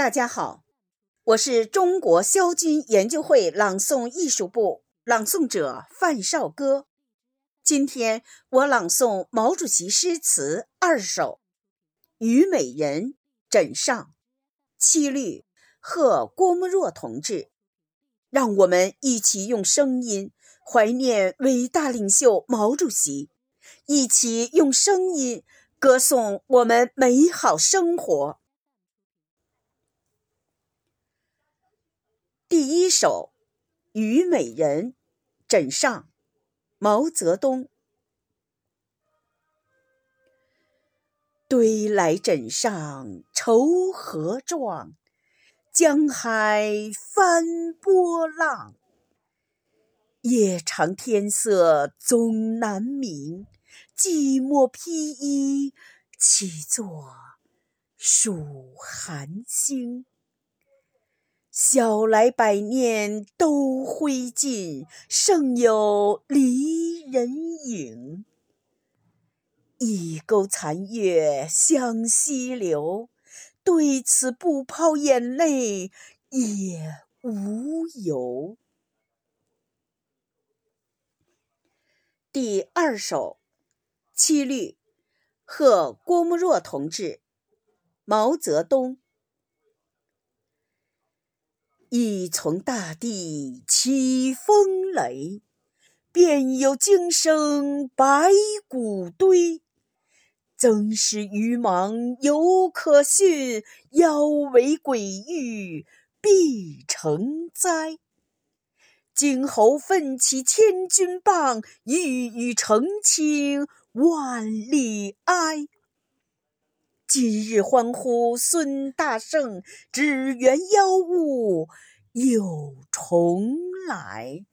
大家好，我是中国萧军研究会朗诵艺术部朗诵者范少歌。今天我朗诵毛主席诗词二首，《虞美人》枕上，七律贺郭沫若同志。让我们一起用声音怀念伟大领袖毛主席，一起用声音歌颂我们美好生活。第一首《虞美人》枕上，毛泽东。堆来枕上愁何状？江海翻波浪。夜长天色总难明，寂寞披衣起坐数寒星。晓来百年都灰烬，剩有离人影。一钩残月向西流，对此不抛眼泪也无由。第二首《七律》，贺郭沫若同志，毛泽东。一从大地起风雷，便有惊声百谷堆。曾使愚莽犹可驯，妖为鬼域必成灾。今后奋起千钧棒，欲与澄清万里埃。今日欢呼孙大圣，只缘妖物又重来。